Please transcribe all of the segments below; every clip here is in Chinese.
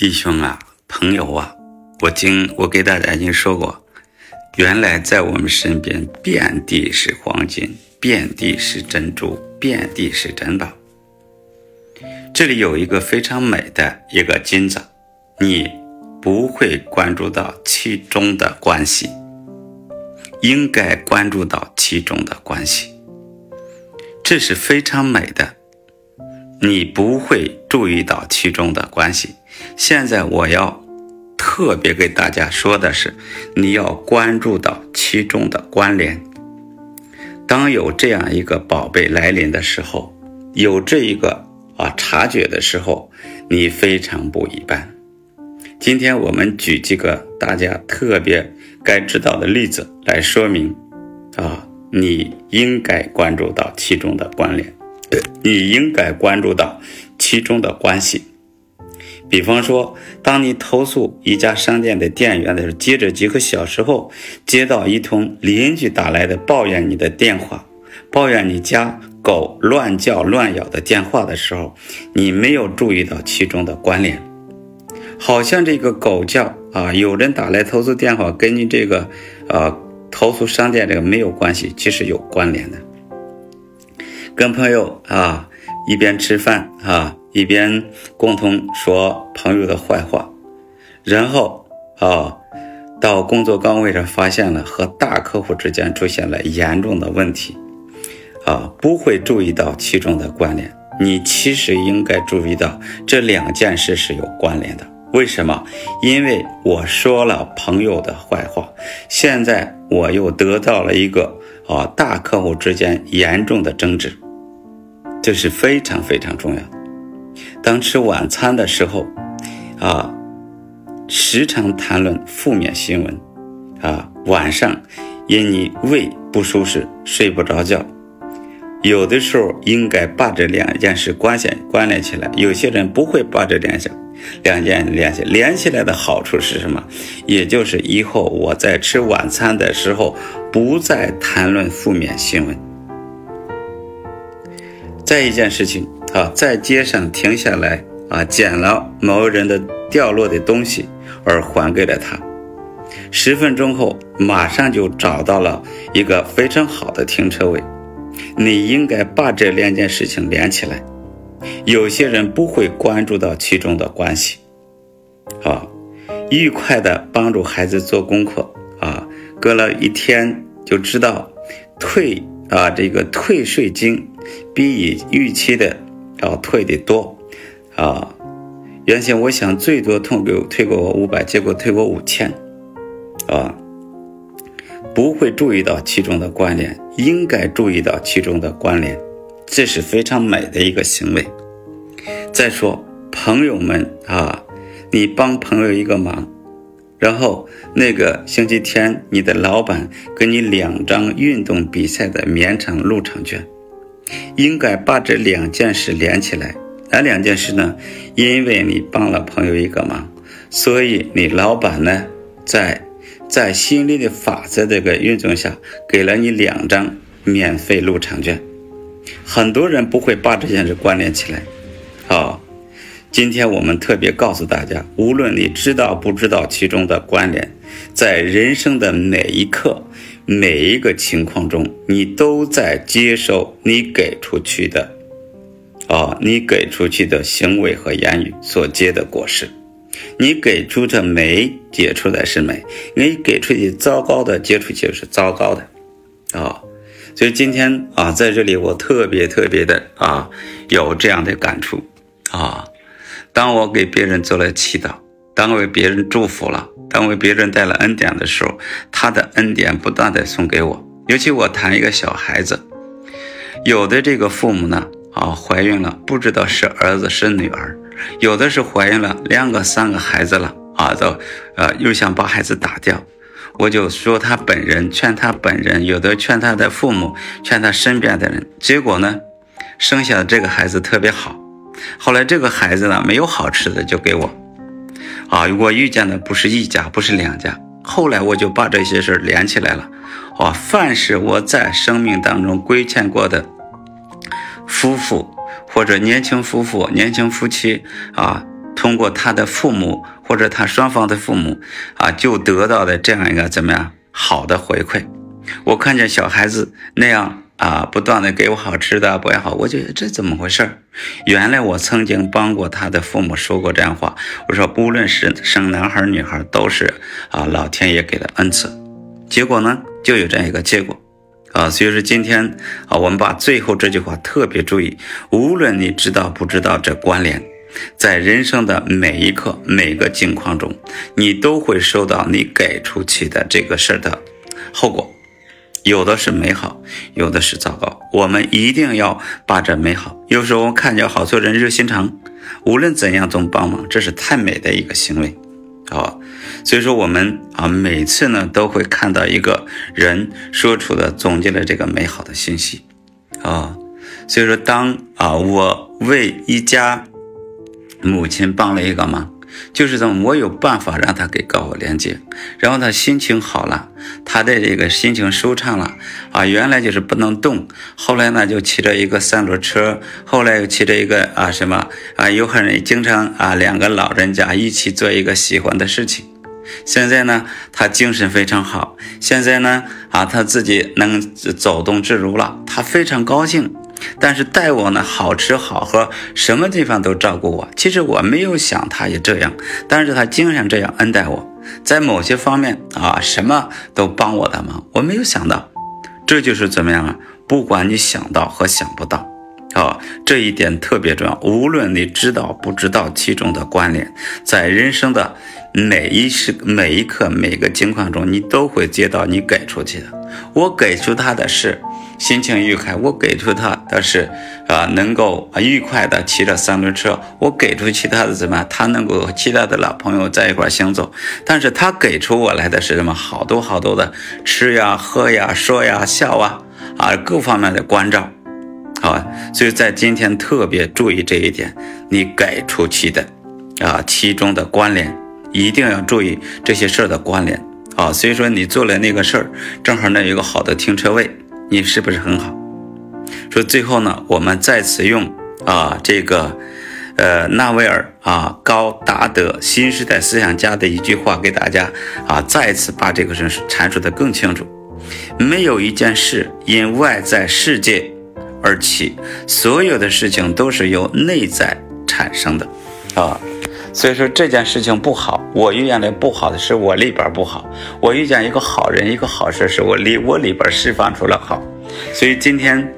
弟兄啊，朋友啊，我经我给大家已经说过，原来在我们身边遍地是黄金，遍地是珍珠，遍地是珍宝。这里有一个非常美的一个金子，你不会关注到其中的关系，应该关注到其中的关系，这是非常美的。你不会注意到其中的关系。现在我要特别给大家说的是，你要关注到其中的关联。当有这样一个宝贝来临的时候，有这一个啊察觉的时候，你非常不一般。今天我们举几个大家特别该知道的例子来说明，啊，你应该关注到其中的关联。你应该关注到其中的关系。比方说，当你投诉一家商店的店员的时候，接着几个小时后接到一通邻居打来的抱怨你的电话，抱怨你家狗乱叫乱咬的电话的时候，你没有注意到其中的关联，好像这个狗叫啊，有人打来投诉电话跟你这个呃投诉商店这个没有关系，其实有关联的。跟朋友啊一边吃饭啊一边共同说朋友的坏话，然后啊到工作岗位上发现了和大客户之间出现了严重的问题，啊不会注意到其中的关联。你其实应该注意到这两件事是有关联的。为什么？因为我说了朋友的坏话，现在我又得到了一个啊大客户之间严重的争执。这是非常非常重要的。当吃晚餐的时候，啊，时常谈论负面新闻，啊，晚上因你胃不舒适睡不着觉，有的时候应该把这两件事关系关联起来。有些人不会把这联系两件联系连起来的好处是什么？也就是以后我在吃晚餐的时候不再谈论负面新闻。再一件事情啊，在街上停下来啊，捡了某人的掉落的东西，而还给了他。十分钟后，马上就找到了一个非常好的停车位。你应该把这两件事情连起来。有些人不会关注到其中的关系。啊，愉快的帮助孩子做功课啊，隔了一天就知道退啊这个退税金。比以预期的要退的多，啊，原先我想最多退给我退给我五百，结果退我五千，啊，不会注意到其中的关联，应该注意到其中的关联，这是非常美的一个行为。再说朋友们啊，你帮朋友一个忙，然后那个星期天你的老板给你两张运动比赛的绵长入场券。应该把这两件事连起来，哪两件事呢？因为你帮了朋友一个忙，所以你老板呢，在在心里的法则这个运作下，给了你两张免费入场券。很多人不会把这件事关联起来。好，今天我们特别告诉大家，无论你知道不知道其中的关联，在人生的每一刻。每一个情况中，你都在接受你给出去的，啊，你给出去的行为和言语所结的果实。你给出的美结出来是美，你给出去糟糕的结出去是糟糕的，啊。所以今天啊，在这里我特别特别的啊，有这样的感触啊。当我给别人做了祈祷。当为别人祝福了，当为别人带了恩典的时候，他的恩典不断的送给我。尤其我谈一个小孩子，有的这个父母呢，啊，怀孕了，不知道是儿子是女儿，有的是怀孕了两个三个孩子了，啊，都，呃，又想把孩子打掉。我就说他本人，劝他本人，有的劝他的父母，劝他身边的人。结果呢，生下的这个孩子特别好。后来这个孩子呢，没有好吃的，就给我。啊，我遇见的不是一家，不是两家。后来我就把这些事儿连起来了。啊，凡是我在生命当中亏欠过的夫妇，或者年轻夫妇、年轻夫妻啊，通过他的父母或者他双方的父母啊，就得到的这样一个怎么样好的回馈。我看见小孩子那样啊，不断的给我好吃的，不也好，我觉得这怎么回事儿原来我曾经帮过他的父母说过这样话，我说无论是生男孩女孩，都是啊老天爷给的恩赐。结果呢，就有这样一个结果。啊，所以说今天啊，我们把最后这句话特别注意。无论你知道不知道这关联，在人生的每一刻、每个境况中，你都会受到你给出去的这个事儿的后果。有的是美好，有的是糟糕。我们一定要把这美好。有时候看见好多人热心肠，无论怎样总帮忙，这是太美的一个行为。啊，所以说我们啊，每次呢都会看到一个人说出的总结了这个美好的信息，啊，所以说当啊我为一家母亲帮了一个忙。就是这么，我有办法让他给高我连接，然后他心情好了，他的这个心情舒畅了啊。原来就是不能动，后来呢就骑着一个三轮车，后来又骑着一个啊什么啊，有很人经常啊两个老人家一起做一个喜欢的事情。现在呢，他精神非常好，现在呢啊他自己能走动自如了，他非常高兴。但是待我呢，好吃好喝，什么地方都照顾我。其实我没有想他也这样，但是他经常这样恩待我，在某些方面啊，什么都帮我的忙。我没有想到，这就是怎么样啊？不管你想到和想不到，啊，这一点特别重要。无论你知道不知道其中的关联，在人生的每一时每一刻每个情况中，你都会接到你给出去的。我给出他的是。心情愉快，我给出他的是，啊，能够愉快的骑着三轮车。我给出其他的怎么，他能够和其他的老朋友在一块行走。但是他给出我来的是什么？好多好多的吃呀、喝呀、说呀、笑啊，啊，各方面的关照，啊，所以在今天特别注意这一点，你给出去的，啊，其中的关联，一定要注意这些事儿的关联，啊，所以说你做了那个事儿，正好那有个好的停车位。你是不是很好？说最后呢，我们再次用啊这个，呃纳维尔啊高达德新时代思想家的一句话给大家啊再次把这个事阐述的更清楚。没有一件事因外在世界而起，所有的事情都是由内在产生的啊。所以说这件事情不好，我遇见的不好的是我里边不好；我遇见一个好人，一个好事，是我里我里边释放出了好。所以今天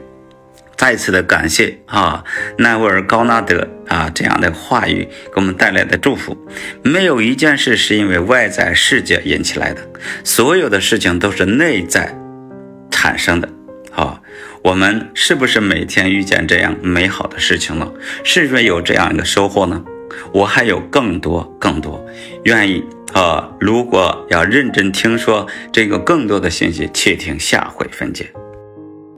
再次的感谢啊，奈维尔高纳德啊这样的话语给我们带来的祝福。没有一件事是因为外在世界引起来的，所有的事情都是内在产生的。啊，我们是不是每天遇见这样美好的事情呢？是不是有这样一个收获呢？我还有更多更多，愿意啊！如果要认真听说这个更多的信息，且听下回分解。